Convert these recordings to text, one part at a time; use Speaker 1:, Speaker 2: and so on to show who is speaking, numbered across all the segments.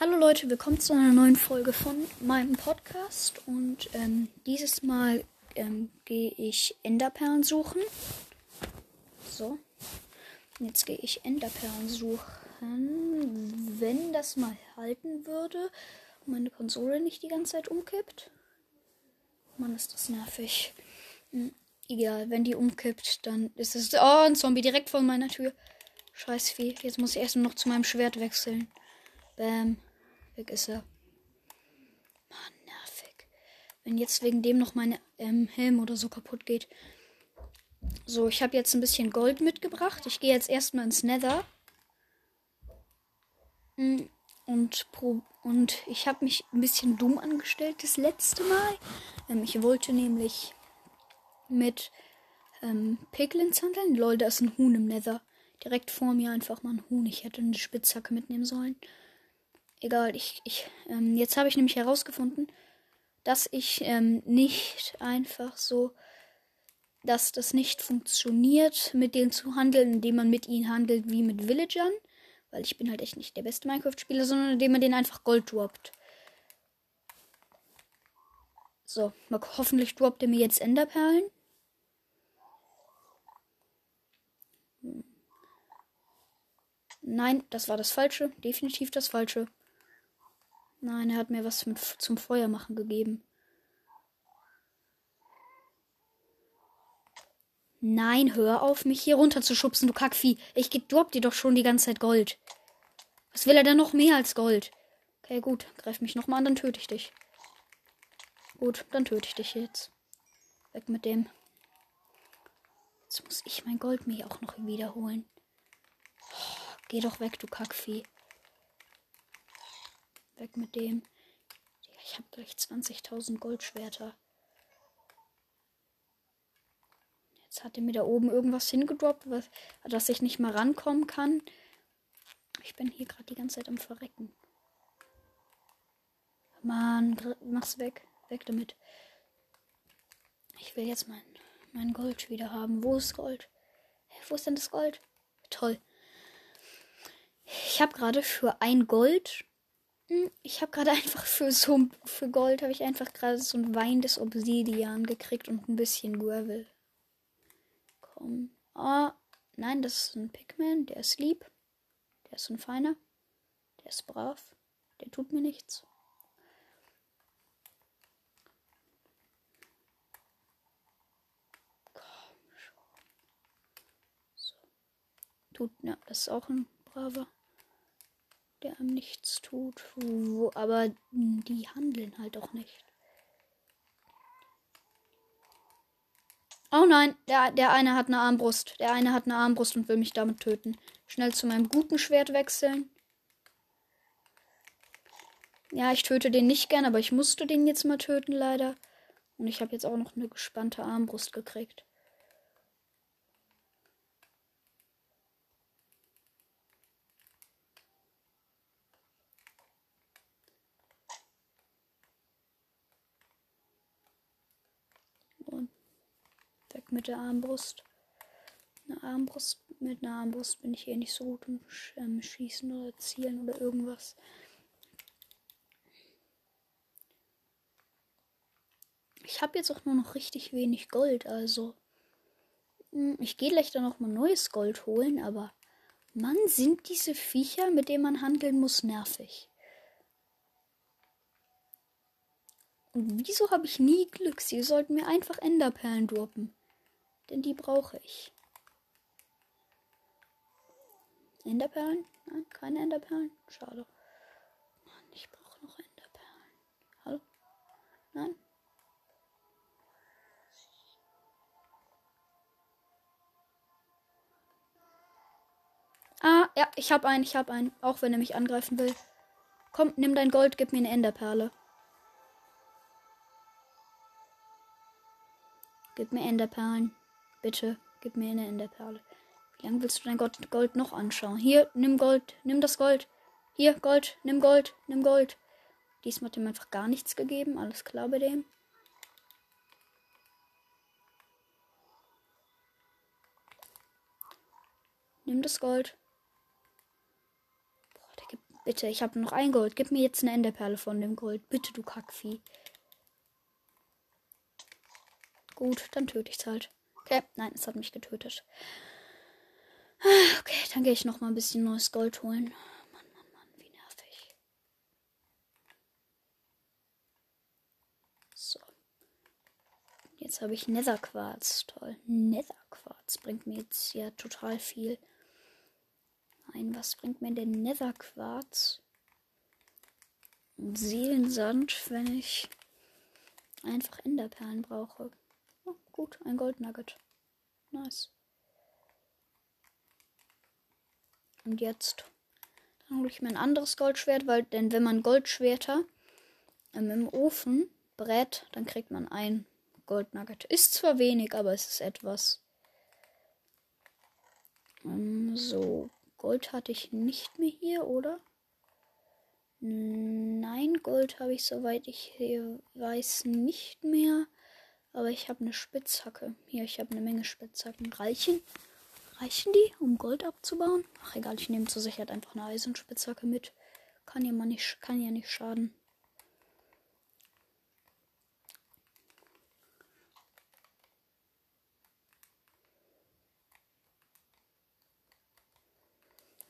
Speaker 1: Hallo Leute, willkommen zu einer neuen Folge von meinem Podcast und ähm, dieses Mal ähm, gehe ich Enderperlen suchen. So, jetzt gehe ich Enderperlen suchen, wenn das mal halten würde und meine Konsole nicht die ganze Zeit umkippt. Mann, ist das nervig. Hm, egal, wenn die umkippt, dann ist es... Oh, ein Zombie direkt vor meiner Tür. Scheiß Vieh. Jetzt muss ich erst noch zu meinem Schwert wechseln. Bam. Weg ist er. Mann, nervig. Wenn jetzt wegen dem noch mein ähm, Helm oder so kaputt geht. So, ich habe jetzt ein bisschen Gold mitgebracht. Ich gehe jetzt erstmal ins Nether. Hm, und, und ich habe mich ein bisschen dumm angestellt das letzte Mal. Ähm, ich wollte nämlich mit ähm, Piglins handeln. Lol, da ist ein Huhn im Nether. Direkt vor mir einfach mal ein Huhn. Ich hätte eine Spitzhacke mitnehmen sollen. Egal, ich, ich, ähm, jetzt habe ich nämlich herausgefunden, dass ich ähm, nicht einfach so, dass das nicht funktioniert, mit denen zu handeln, indem man mit ihnen handelt wie mit Villagern. Weil ich bin halt echt nicht der beste Minecraft-Spieler, sondern indem man denen einfach Gold droppt. So, mal, hoffentlich droppt er mir jetzt Enderperlen. Nein, das war das Falsche. Definitiv das Falsche. Nein, er hat mir was mit, zum Feuermachen gegeben. Nein, hör auf, mich hier runter zu schubsen, du Kackvieh. Ich drop dir doch schon die ganze Zeit Gold. Was will er denn noch mehr als Gold? Okay, gut. Greif mich nochmal an, dann töte ich dich. Gut, dann töte ich dich jetzt. Weg mit dem. Jetzt muss ich mein Gold mir auch noch wiederholen. Oh, geh doch weg, du Kackvieh. Weg mit dem. Ich habe gleich 20.000 Goldschwerter. Jetzt hat er mir da oben irgendwas hingedroppt, was, dass ich nicht mal rankommen kann. Ich bin hier gerade die ganze Zeit am Verrecken. Mann, mach's weg. Weg damit. Ich will jetzt mein, mein Gold wieder haben. Wo ist Gold? Wo ist denn das Gold? Toll. Ich habe gerade für ein Gold ich habe gerade einfach für so für Gold habe ich einfach gerade so ein weinendes Obsidian gekriegt und ein bisschen Gravel. Komm. Oh, nein, das ist ein Pigman, der ist lieb. Der ist ein feiner. Der ist brav. Der tut mir nichts. Komm schon. So. Tut, ja, das ist auch ein braver der einem nichts tut. Aber die handeln halt auch nicht. Oh nein, der, der eine hat eine Armbrust. Der eine hat eine Armbrust und will mich damit töten. Schnell zu meinem guten Schwert wechseln. Ja, ich töte den nicht gern, aber ich musste den jetzt mal töten, leider. Und ich habe jetzt auch noch eine gespannte Armbrust gekriegt. Mit der Armbrust. Eine Armbrust, mit einer Armbrust bin ich eh nicht so gut im ähm, Schießen oder Zielen oder irgendwas. Ich habe jetzt auch nur noch richtig wenig Gold, also. Hm, ich gehe gleich dann noch mal neues Gold holen, aber Mann, sind diese Viecher, mit denen man handeln muss, nervig. Und wieso habe ich nie Glück? Sie sollten mir einfach Enderperlen droppen. Denn die brauche ich. Enderperlen? Nein, keine Enderperlen. Schade. Mann, ich brauche noch Enderperlen. Hallo? Nein? Ah, ja, ich habe einen, ich habe einen. Auch wenn er mich angreifen will. Komm, nimm dein Gold, gib mir eine Enderperle. Gib mir Enderperlen. Bitte, gib mir eine Enderperle. Wie lange willst du dein Gold noch anschauen? Hier, nimm Gold, nimm das Gold. Hier, Gold, nimm Gold, nimm Gold. Diesmal hat ihm einfach gar nichts gegeben. Alles klar bei dem. Nimm das Gold. Boah, gibt Bitte, ich habe noch ein Gold. Gib mir jetzt eine Enderperle von dem Gold. Bitte, du Kackvieh. Gut, dann töte ich es halt. Okay, nein, es hat mich getötet. Okay, dann gehe ich noch mal ein bisschen neues Gold holen. Mann, Mann, Mann, wie nervig. So. Jetzt habe ich Netherquarz. Toll. Netherquarz bringt mir jetzt ja total viel. Nein, was bringt mir denn Netherquarz? Seelensand, wenn ich einfach Enderperlen brauche. Gut, ein Goldnugget. Nice. Und jetzt dann hole ich mir ein anderes Goldschwert, weil denn wenn man Goldschwerter ähm, im Ofen brät, dann kriegt man ein Goldnugget. Ist zwar wenig, aber es ist etwas. Ähm, so, Gold hatte ich nicht mehr hier, oder? Nein, Gold habe ich, soweit ich weiß, nicht mehr. Aber ich habe eine Spitzhacke. Hier, ich habe eine Menge Spitzhacken. Reichen? Reichen die, um Gold abzubauen? Ach egal, ich nehme zur Sicherheit einfach eine Eisenspitzhacke mit. Kann ja, mal nicht, kann ja nicht schaden.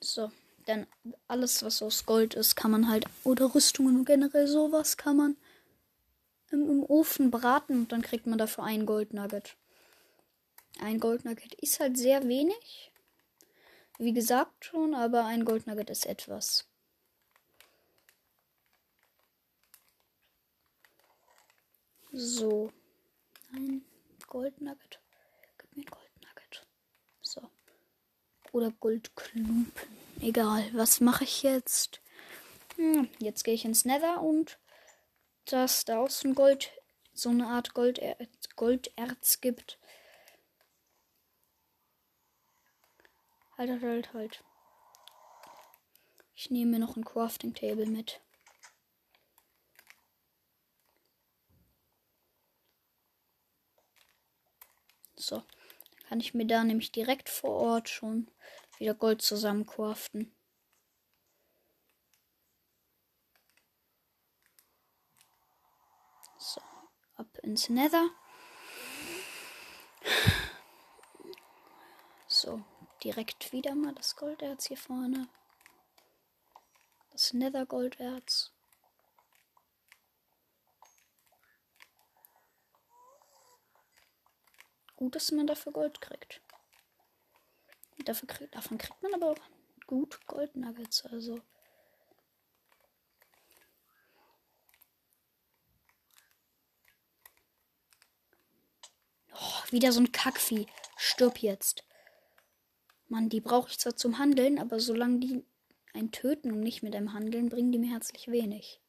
Speaker 1: So, denn alles, was aus Gold ist, kann man halt, oder Rüstungen und generell sowas kann man im, im Ofen braten und dann kriegt man dafür ein Goldnugget. Ein Goldnugget ist halt sehr wenig. Wie gesagt schon, aber ein Goldnugget ist etwas. So. Ein Goldnugget. Gib mir ein Goldnugget. So. Oder Goldklumpen. Egal. Was mache ich jetzt? Hm, jetzt gehe ich ins Nether und dass da außen Gold, so eine Art Golder Golderz gibt. Halt, halt, halt, halt. Ich nehme mir noch ein Crafting Table mit. So, dann kann ich mir da nämlich direkt vor Ort schon wieder Gold zusammen craften. So, ab ins Nether. So, direkt wieder mal das Golderz hier vorne. Das Nether Golderz. Gut, dass man dafür Gold kriegt. Dafür krieg, davon kriegt man aber auch gut Goldnuggets, also. Wieder so ein Kackvieh. Stirb jetzt. Mann, die brauche ich zwar zum Handeln, aber solange die ein töten und nicht mit einem handeln, bringen die mir herzlich wenig.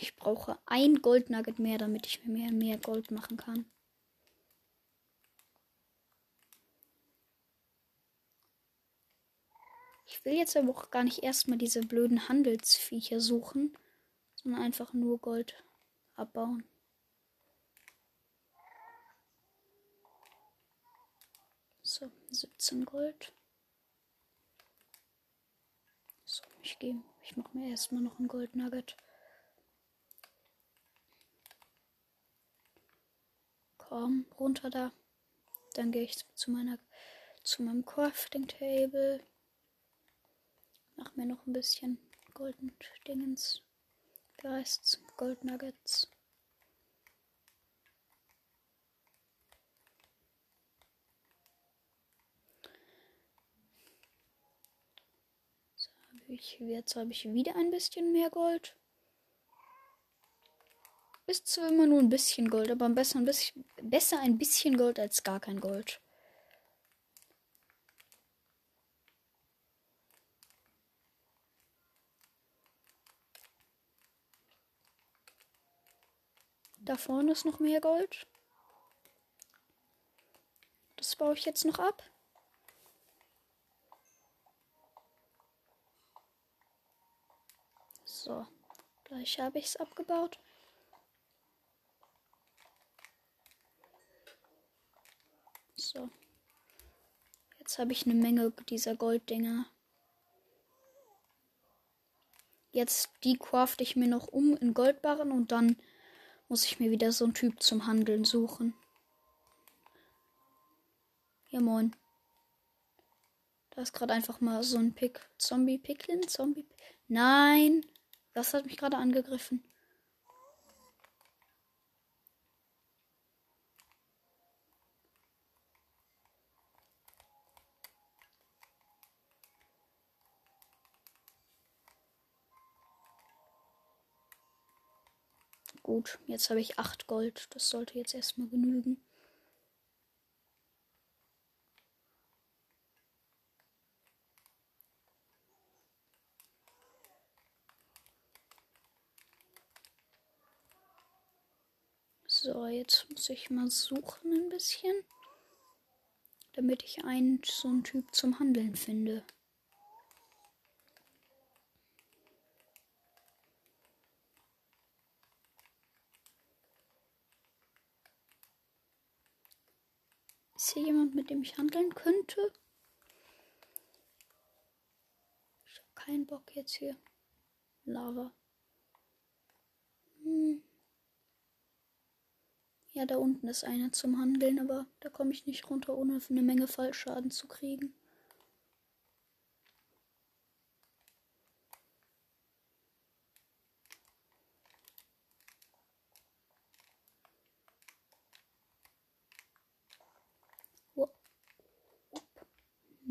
Speaker 1: Ich brauche ein Goldnugget mehr, damit ich mir mehr Gold machen kann. Ich will jetzt aber auch gar nicht erstmal diese blöden Handelsviecher suchen, sondern einfach nur Gold abbauen. So, 17 Gold. So, ich gehe. Ich mache mir erstmal noch ein Goldnugget. Komm, runter da. Dann gehe ich zu meiner zu meinem Crafting Table. Mach mir noch ein bisschen Golden Dingens. Wie heißt's? Gold Nuggets. Ich, jetzt habe ich wieder ein bisschen mehr Gold. Ist zwar immer nur ein bisschen Gold, aber besser ein bisschen, besser ein bisschen Gold als gar kein Gold. Da vorne ist noch mehr Gold. Das baue ich jetzt noch ab. So, gleich habe ich es abgebaut. So. Jetzt habe ich eine Menge dieser Golddinger. Jetzt die craft ich mir noch um in Goldbarren und dann muss ich mir wieder so einen Typ zum Handeln suchen. Ja, moin. Da ist gerade einfach mal so ein Pick. Zombie Picklin? Zombie. Nein! Das hat mich gerade angegriffen. Gut, jetzt habe ich 8 Gold. Das sollte jetzt erstmal genügen. So, jetzt muss ich mal suchen ein bisschen, damit ich einen so einen Typ zum Handeln finde. Ist hier jemand, mit dem ich handeln könnte? Ich habe keinen Bock jetzt hier. Lava. Hm. Ja, da unten ist einer zum Handeln, aber da komme ich nicht runter, ohne eine Menge Fallschaden zu kriegen.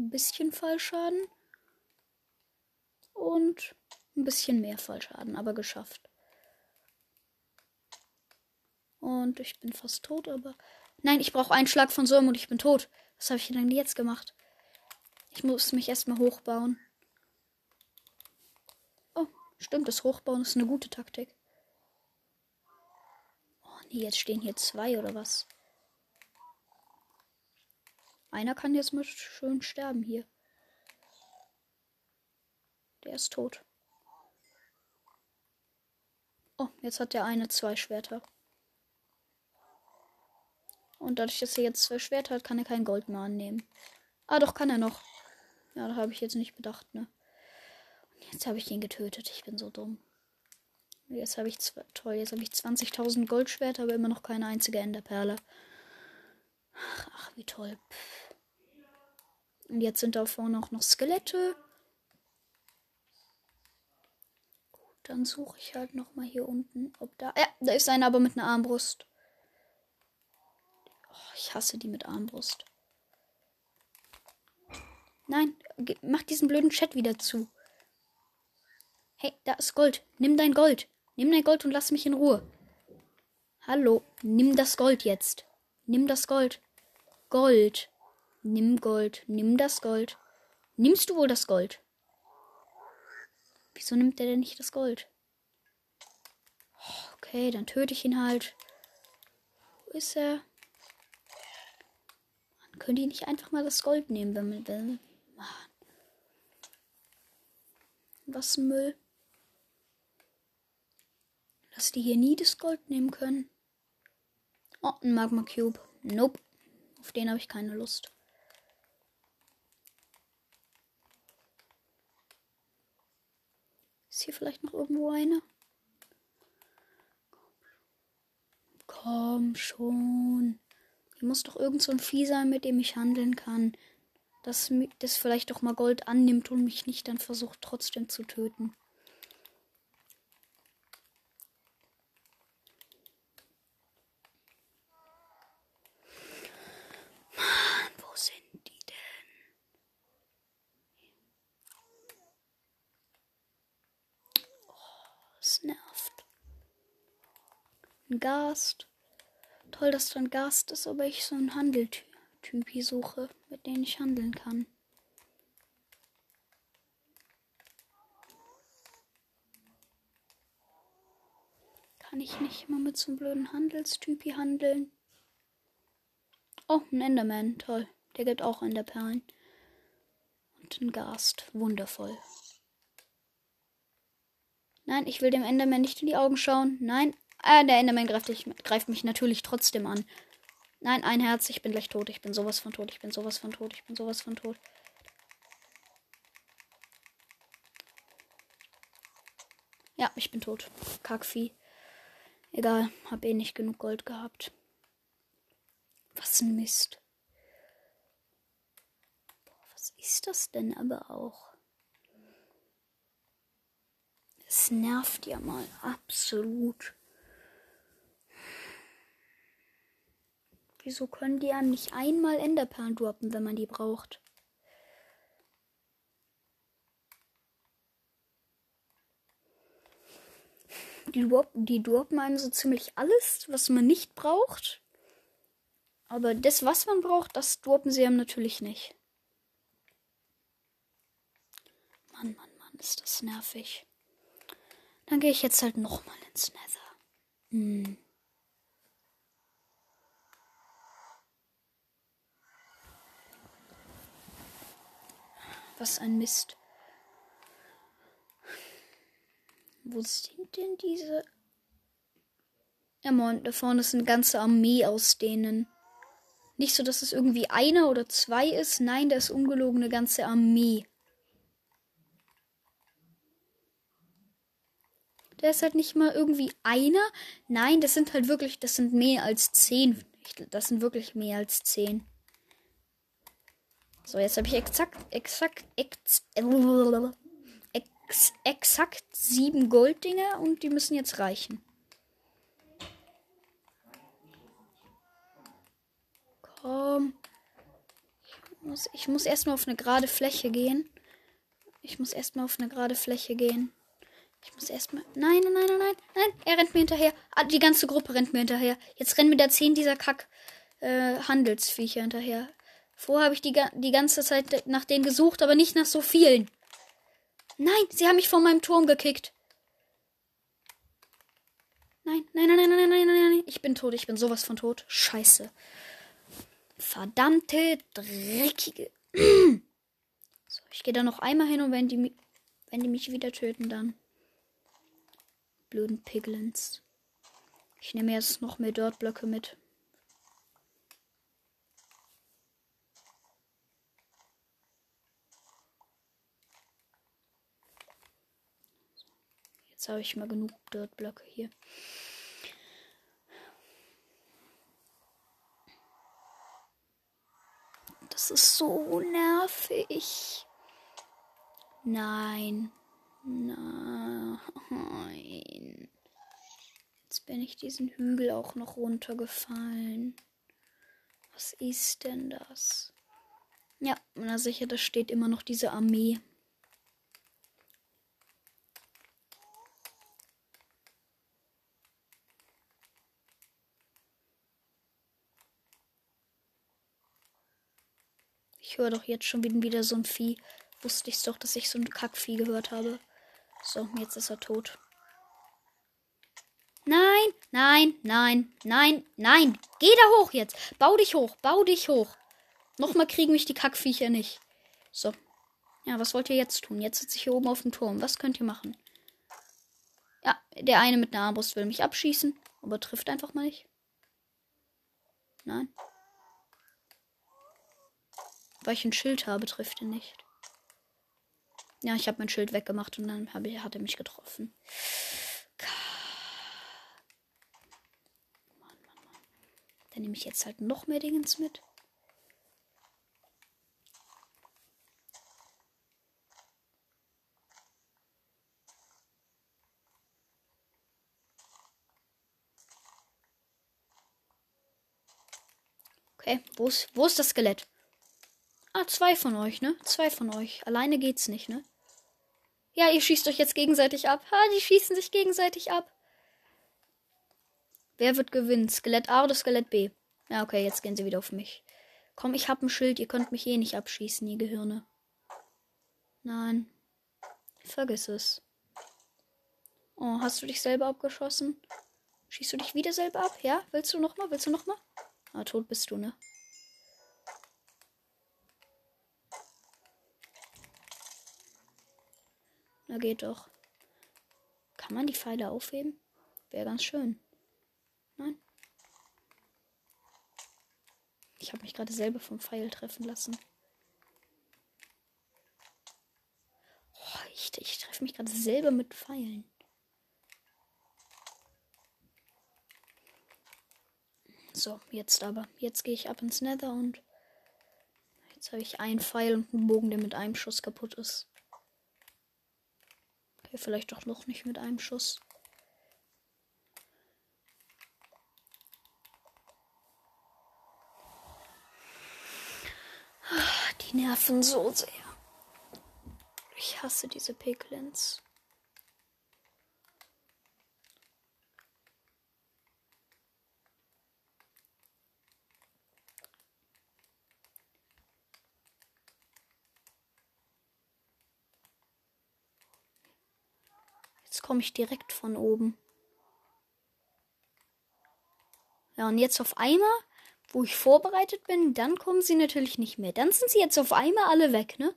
Speaker 1: Ein bisschen Fallschaden. Und ein bisschen mehr Fallschaden, aber geschafft. Und ich bin fast tot, aber. Nein, ich brauche einen Schlag von Solm und ich bin tot. Was habe ich denn jetzt gemacht? Ich muss mich erstmal hochbauen. Oh, stimmt, das Hochbauen ist eine gute Taktik. Oh nee, jetzt stehen hier zwei oder was? Einer kann jetzt mal schön sterben hier. Der ist tot. Oh, jetzt hat der eine zwei Schwerter. Und dadurch, dass er jetzt zwei Schwerter hat, kann er kein Gold mehr annehmen. Ah, doch, kann er noch. Ja, da habe ich jetzt nicht bedacht, ne? Jetzt habe ich ihn getötet. Ich bin so dumm. Jetzt habe ich toll, jetzt habe ich 20.000 Goldschwerter, aber immer noch keine einzige Enderperle. Ach, ach wie toll. Pff. Und jetzt sind da vorne auch noch Skelette. Gut, dann suche ich halt noch mal hier unten, ob da. Ja, da ist einer aber mit einer Armbrust. Ich hasse die mit Armbrust. Nein, mach diesen blöden Chat wieder zu. Hey, da ist Gold. Nimm dein Gold. Nimm dein Gold und lass mich in Ruhe. Hallo, nimm das Gold jetzt. Nimm das Gold. Gold. Nimm Gold. Nimm das Gold. Nimmst du wohl das Gold? Wieso nimmt er denn nicht das Gold? Okay, dann töte ich ihn halt. Wo ist er? Könnt ihr nicht einfach mal das Gold nehmen, wenn man will? Mann. Was Müll. Dass die hier nie das Gold nehmen können. Oh, ein Magma Cube. Nope. Auf den habe ich keine Lust. Ist hier vielleicht noch irgendwo einer? Komm schon. Hier muss doch irgend so ein Vieh sein, mit dem ich handeln kann. Das, das vielleicht doch mal Gold annimmt und mich nicht dann versucht trotzdem zu töten. Mann, wo sind die denn? Oh, es nervt. Ein Gast. Toll, dass dann Gast ist, aber ich so einen Handeltyp suche, mit dem ich handeln kann. Kann ich nicht mal mit so einem blöden Handelstyp hier handeln? Oh, ein Enderman, toll. Der gibt auch Enderperlen. Und ein Gast, wundervoll. Nein, ich will dem Enderman nicht in die Augen schauen. Nein, Ah, der Enderman greift, ich, greift mich natürlich trotzdem an. Nein, ein Herz. Ich bin gleich tot. Ich bin sowas von tot. Ich bin sowas von tot. Ich bin sowas von tot. Ja, ich bin tot. Kackvieh. Egal, hab eh nicht genug Gold gehabt. Was ein Mist. Boah, was ist das denn aber auch? Es nervt ja mal absolut. Wieso können die einem nicht einmal Enderperlen droppen, wenn man die braucht? Die, die droppen einem so ziemlich alles, was man nicht braucht. Aber das, was man braucht, das droppen sie einem natürlich nicht. Mann, Mann, Mann, ist das nervig. Dann gehe ich jetzt halt nochmal ins Nether. Hm. Was ein Mist. Wo sind denn diese? Ja, moin, da vorne ist eine ganze Armee aus denen. Nicht so, dass es irgendwie einer oder zwei ist. Nein, da ist ungelogen eine ganze Armee. Da ist halt nicht mal irgendwie einer. Nein, das sind halt wirklich, das sind mehr als zehn. Das sind wirklich mehr als zehn. So, jetzt habe ich exakt, exakt, ex, ex, exakt sieben Golddinger und die müssen jetzt reichen. Komm. Ich muss, ich muss erstmal auf eine gerade Fläche gehen. Ich muss erstmal auf eine gerade Fläche gehen. Ich muss erstmal. Nein, nein, nein, nein, nein. Er rennt mir hinterher. Ah, die ganze Gruppe rennt mir hinterher. Jetzt rennen mir da zehn dieser Kack äh, Handelsviecher hinterher. Vorher habe ich die, die ganze Zeit nach denen gesucht, aber nicht nach so vielen. Nein, sie haben mich von meinem Turm gekickt. Nein, nein, nein, nein, nein, nein, nein, nein. Ich bin tot, ich bin sowas von tot. Scheiße. Verdammte, dreckige. so, ich gehe da noch einmal hin und wenn die, wenn die mich wieder töten, dann. Blöden Piglins. Ich nehme jetzt noch mehr Dirtblöcke mit. Jetzt habe ich mal genug Dirtblöcke hier. Das ist so nervig. Nein. Nein. Jetzt bin ich diesen Hügel auch noch runtergefallen. Was ist denn das? Ja, na sicher, da steht immer noch diese Armee. Ich höre doch jetzt schon wieder so ein Vieh. Wusste ich doch, dass ich so ein Kackvieh gehört habe. So, jetzt ist er tot. Nein, nein, nein, nein, nein. Geh da hoch jetzt. Bau dich hoch, bau dich hoch. Nochmal kriegen mich die Kackviecher nicht. So. Ja, was wollt ihr jetzt tun? Jetzt sitze ich hier oben auf dem Turm. Was könnt ihr machen? Ja, der eine mit einer Armbrust will mich abschießen, aber trifft einfach mal nicht. Nein. Weil ich ein Schild habe, trifft er nicht. Ja, ich habe mein Schild weggemacht und dann hab, hat er mich getroffen. Mann, Mann, Mann. Dann nehme ich jetzt halt noch mehr Dingens mit. Okay, wo ist, wo ist das Skelett? Ah, zwei von euch, ne? Zwei von euch. Alleine geht's nicht, ne? Ja, ihr schießt euch jetzt gegenseitig ab. Ha, die schießen sich gegenseitig ab. Wer wird gewinnen? Skelett A oder Skelett B? Ja, okay, jetzt gehen sie wieder auf mich. Komm, ich hab ein Schild. Ihr könnt mich eh nicht abschießen, ihr Gehirne. Nein. Vergiss es. Oh, hast du dich selber abgeschossen? Schießt du dich wieder selber ab? Ja? Willst du nochmal? Willst du nochmal? Ah, tot bist du, ne? Na geht doch. Kann man die Pfeile aufheben? Wäre ganz schön. Nein. Ich habe mich gerade selber vom Pfeil treffen lassen. Oh, ich, ich treffe mich gerade selber mit Pfeilen. So, jetzt aber. Jetzt gehe ich ab ins Nether und jetzt habe ich einen Pfeil und einen Bogen, der mit einem Schuss kaputt ist. Okay, vielleicht doch noch nicht mit einem Schuss. Die nerven so sehr. Ich hasse diese Piglins. Jetzt komme ich direkt von oben. Ja, und jetzt auf einmal wo ich vorbereitet bin, dann kommen sie natürlich nicht mehr. Dann sind sie jetzt auf einmal alle weg, ne?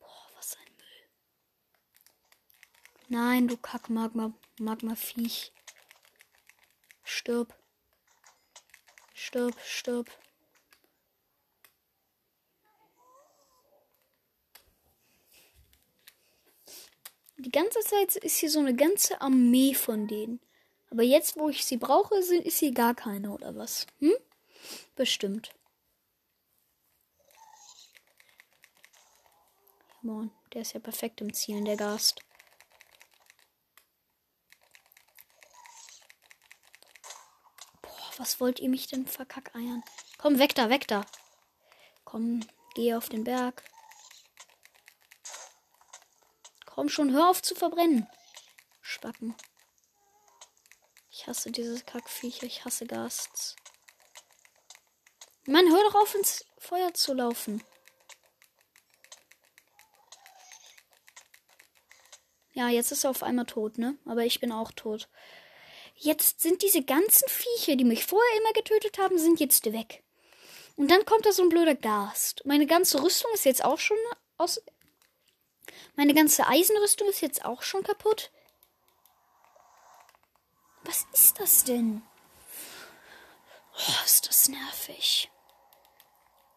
Speaker 1: Boah, was ein Müll. Nein, du Kack Magma, Magma Viech. Stirb. Stirb, stirb. Die ganze Zeit ist hier so eine ganze Armee von denen. Aber jetzt, wo ich sie brauche, ist hier gar keine oder was? Hm? Bestimmt. Mann, der ist ja perfekt im Zielen, der Gast. Boah, was wollt ihr mich denn verkackeiern? Komm, weg da, weg da. Komm, geh auf den Berg. Komm schon, hör auf zu verbrennen. Spacken. Ich hasse diese Kackviecher, ich hasse Gasts. Mann, hör doch auf ins Feuer zu laufen. Ja, jetzt ist er auf einmal tot, ne? Aber ich bin auch tot. Jetzt sind diese ganzen Viecher, die mich vorher immer getötet haben, sind jetzt weg. Und dann kommt da so ein blöder Gast. Meine ganze Rüstung ist jetzt auch schon aus. Meine ganze Eisenrüstung ist jetzt auch schon kaputt. Was ist das denn? Oh, ist das nervig.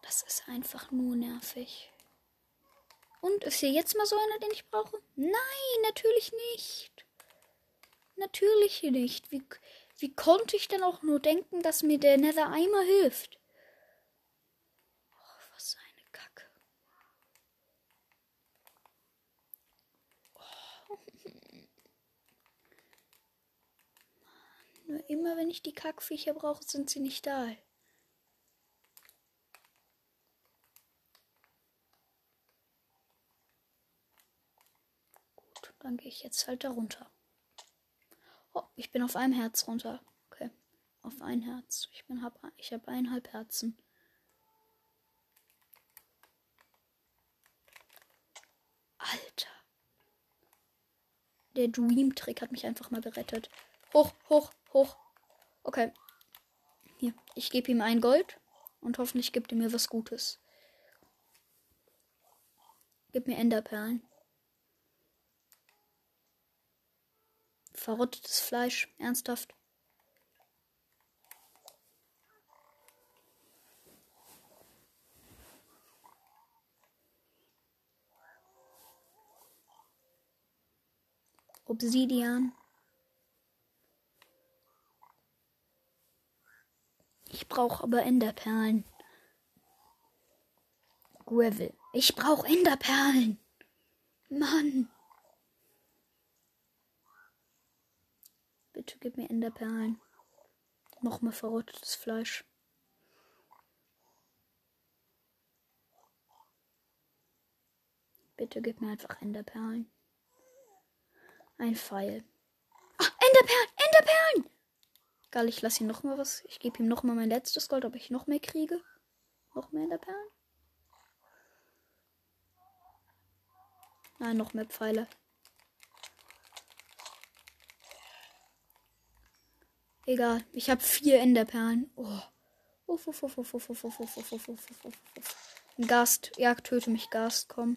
Speaker 1: Das ist einfach nur nervig. Und ist hier jetzt mal so einer, den ich brauche? Nein, natürlich nicht. Natürlich nicht. Wie, wie konnte ich denn auch nur denken, dass mir der Nether Eimer hilft? Oh, was eine Kacke. Oh. Nur immer wenn ich die Kackviecher brauche, sind sie nicht da. Dann gehe ich jetzt halt da runter. Oh, ich bin auf einem Herz runter. Okay. Auf ein Herz. Ich bin ich habe eineinhalb Herzen. Alter. Der Dream-Trick hat mich einfach mal gerettet. Hoch, hoch, hoch. Okay. Hier, ich gebe ihm ein Gold und hoffentlich gibt er mir was Gutes. Gib mir Enderperlen. Verrottetes Fleisch. Ernsthaft. Obsidian. Ich brauche aber Enderperlen. Gravel. Ich brauche Enderperlen. Mann. Bitte gib mir Enderperlen. Nochmal verrottetes Fleisch. Bitte gib mir einfach Enderperlen. Ein Pfeil. Ah, Enderperlen! Enderperlen! Egal, ich lasse ihm noch mal was. Ich gebe ihm noch mal mein letztes Gold, ob ich noch mehr kriege. Noch mehr Enderperlen? Nein, noch mehr Pfeile. Egal. Ich habe vier Enderperlen. Oh. Uff, uff, uff, uff, uff, uff, uff, uff, uff, uff, uff, uff. Gast. Ja, töte mich, Gast. Komm.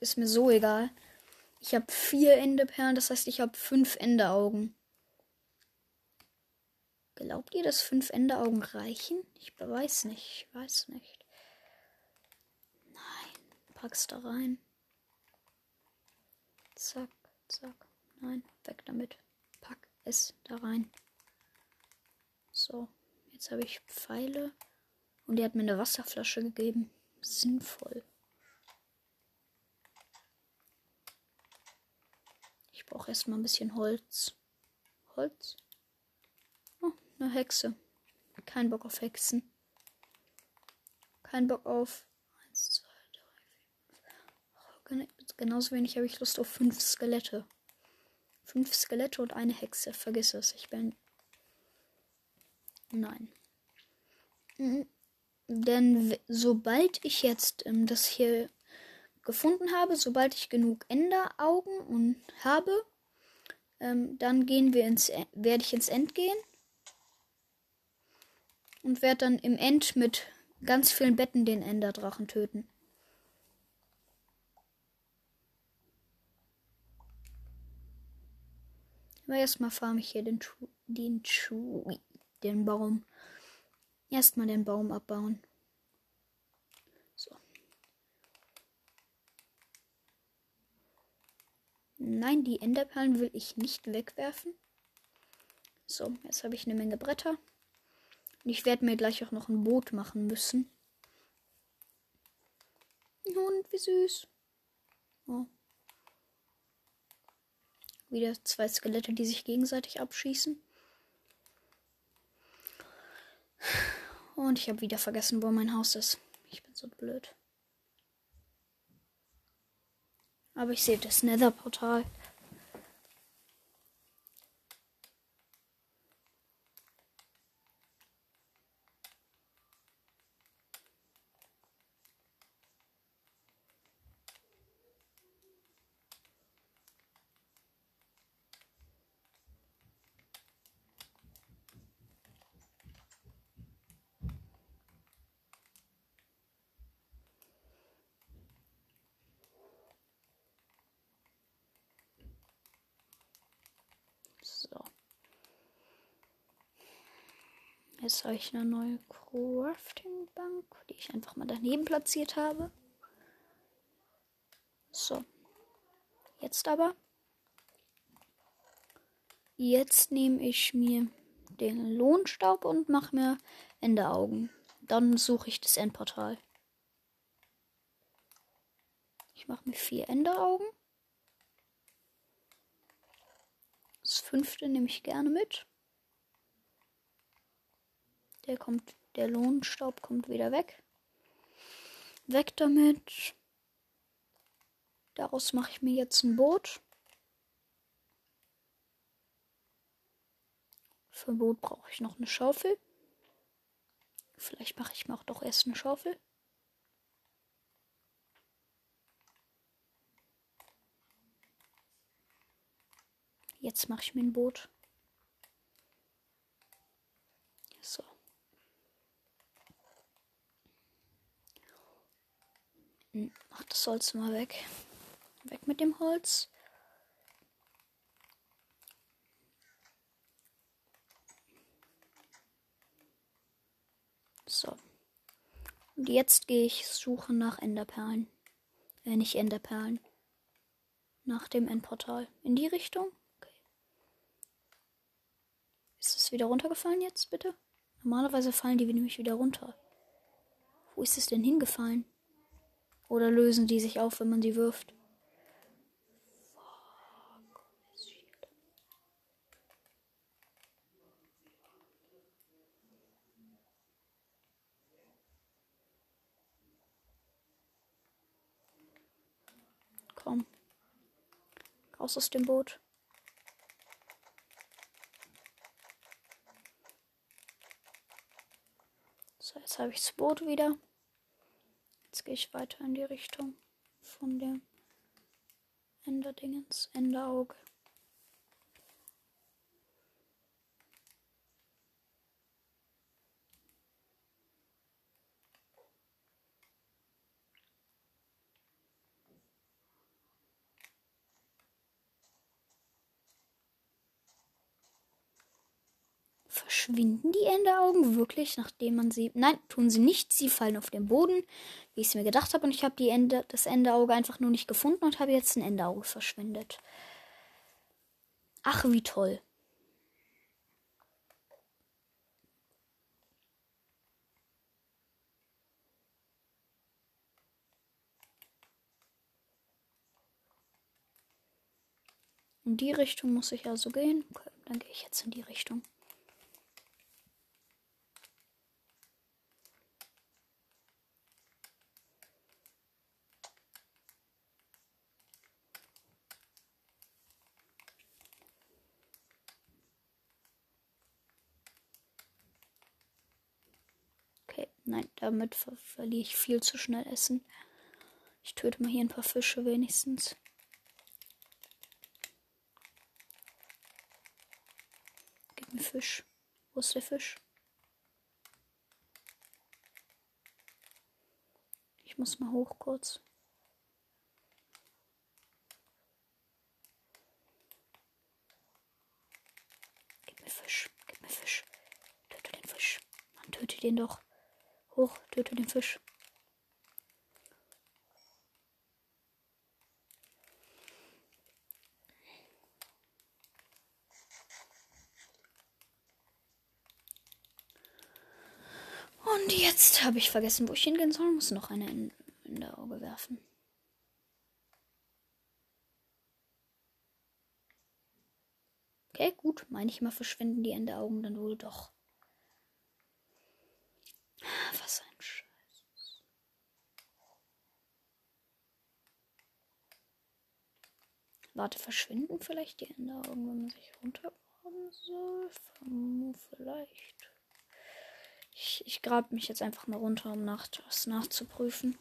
Speaker 1: Ist mir so egal. Ich habe vier Enderperlen, das heißt, ich habe fünf Enderaugen. Glaubt ihr, dass fünf Enderaugen reichen? Ich weiß nicht. Ich weiß nicht. Nein. Pack's da rein. Zack, zack. Nein, weg damit. Pack es da rein. So, jetzt habe ich Pfeile. Und er hat mir eine Wasserflasche gegeben. Sinnvoll. Ich brauche erstmal ein bisschen Holz. Holz? Oh, eine Hexe. Kein Bock auf Hexen. Kein Bock auf. Eins, zwei, drei, vier, fünf. Genauso wenig habe ich Lust auf fünf Skelette. Fünf Skelette und eine Hexe. Vergiss es. Ich bin. Nein. Mhm. Denn sobald ich jetzt ähm, das hier gefunden habe, sobald ich genug Enderaugen und habe, ähm, dann gehen wir ins, e, werde ich ins End gehen und werde dann im End mit ganz vielen Betten den Enderdrachen töten. Aber erstmal farme ich hier den, den, den Baum. Erstmal den Baum abbauen. So. Nein, die Enderperlen will ich nicht wegwerfen. So, jetzt habe ich eine Menge Bretter. Und ich werde mir gleich auch noch ein Boot machen müssen. Hund, wie süß. Oh. Wieder zwei Skelette, die sich gegenseitig abschießen. Und ich habe wieder vergessen, wo mein Haus ist. Ich bin so blöd. Aber ich sehe das Nether-Portal. Habe ich eine neue Crafting-Bank, die ich einfach mal daneben platziert habe. So. Jetzt aber. Jetzt nehme ich mir den Lohnstaub und mache mir Enderaugen. Dann suche ich das Endportal. Ich mache mir vier Enderaugen. Das fünfte nehme ich gerne mit. Der kommt, der Lohnstaub kommt wieder weg. Weg damit. Daraus mache ich mir jetzt ein Boot. Für ein Boot brauche ich noch eine Schaufel. Vielleicht mache ich mir auch doch erst eine Schaufel. Jetzt mache ich mir ein Boot. So. Ach, das Holz mal weg. Weg mit dem Holz. So. Und jetzt gehe ich suchen nach Enderperlen. Äh, nicht Enderperlen. Nach dem Endportal. In die Richtung? Okay. Ist es wieder runtergefallen jetzt, bitte? Normalerweise fallen die nämlich wieder runter. Wo ist es denn hingefallen? Oder lösen die sich auf, wenn man sie wirft? Komm. Raus aus dem Boot. So, jetzt habe ich das Boot wieder. Gehe ich weiter in die Richtung von dem Enderdingens, Enderauge. Verschwinden die Enderaugen wirklich, nachdem man sie. Nein, tun sie nicht. Sie fallen auf den Boden, wie ich es mir gedacht habe. Und ich habe die Ende, das Enderauge einfach nur nicht gefunden und habe jetzt ein Enderauge verschwendet. Ach, wie toll. In die Richtung muss ich also gehen. Okay, dann gehe ich jetzt in die Richtung. Okay, nein, damit ver verliere ich viel zu schnell Essen. Ich töte mal hier ein paar Fische wenigstens. Gib mir Fisch. Wo ist der Fisch? Ich muss mal hoch kurz. Gib mir Fisch. Gib mir Fisch. Töte den Fisch. Man töte den doch. Hoch, töte den Fisch. Und jetzt habe ich vergessen, wo ich hingehen soll. Muss noch eine in, in der Auge werfen. Okay, gut. Manchmal verschwinden die Ende Augen dann wohl doch. Was ein Scheiß. Warte, verschwinden vielleicht die Ende Augen, wenn man sich runtergraben soll? Vielleicht. Ich, ich grab mich jetzt einfach mal runter, um nach, das nachzuprüfen.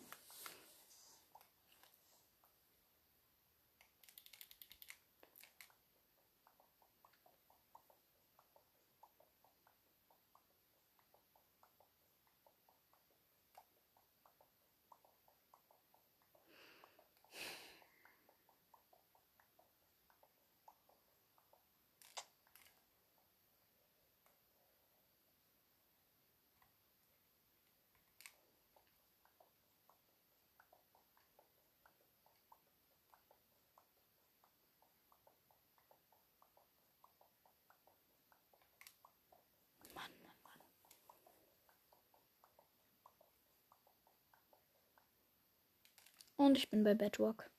Speaker 1: Und ich bin bei Bedrock.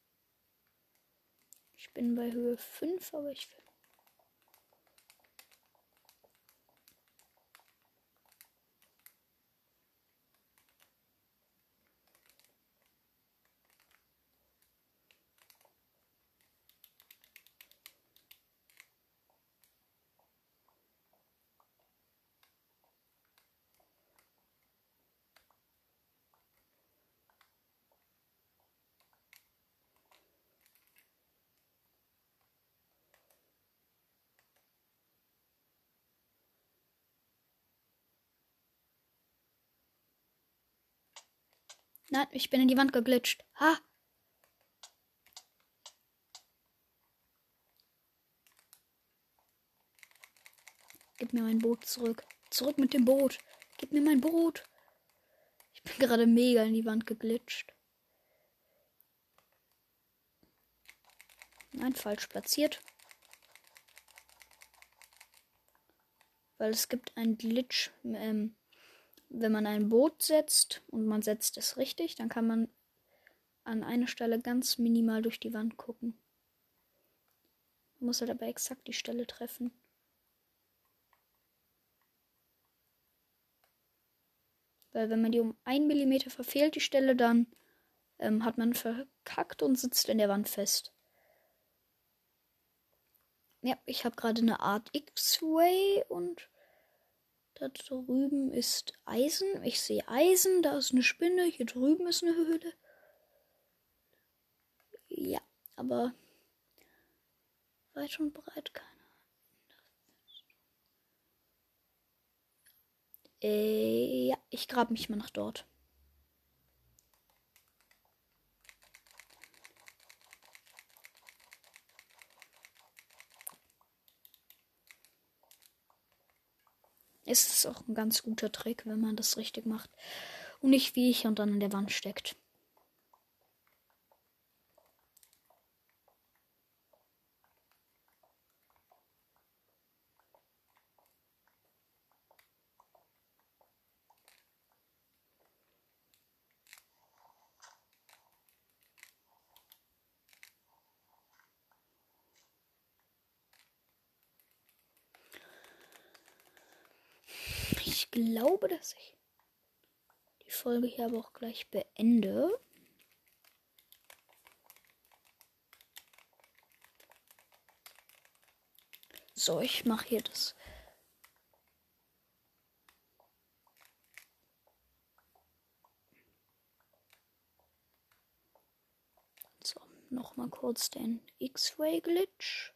Speaker 1: Ich bin bei Höhe 5, aber ich will. Nein, ich bin in die Wand geglitscht. Ha! Gib mir mein Boot zurück. Zurück mit dem Boot. Gib mir mein Boot. Ich bin gerade mega in die Wand geglitscht. Nein, falsch platziert. Weil es gibt einen Glitch, ähm, wenn man ein Boot setzt und man setzt es richtig, dann kann man an einer Stelle ganz minimal durch die Wand gucken. Man muss halt aber exakt die Stelle treffen. Weil wenn man die um einen Millimeter verfehlt, die Stelle, dann ähm, hat man verkackt und sitzt in der Wand fest. Ja, ich habe gerade eine Art X-Way und da drüben ist Eisen. Ich sehe Eisen. Da ist eine Spinne. Hier drüben ist eine Höhle. Ja, aber weit und breit keine. Äh, ja, ich grab mich mal nach dort. Ist es auch ein ganz guter Trick, wenn man das richtig macht. Und nicht wie ich und dann in der Wand steckt. Glaube, dass ich die Folge hier aber auch gleich beende. So, ich mache hier das. So, nochmal kurz den X-Ray-Glitch.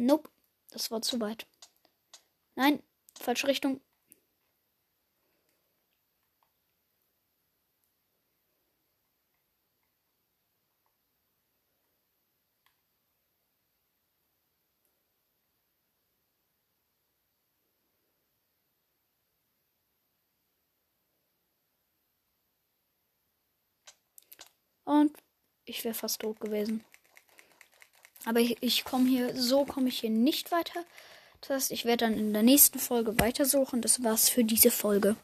Speaker 1: Nope, das war zu weit. Nein, falsche Richtung. Und ich wäre fast tot gewesen. Aber ich, ich komme hier, so komme ich hier nicht weiter. Das heißt, ich werde dann in der nächsten Folge weitersuchen. Das war's für diese Folge.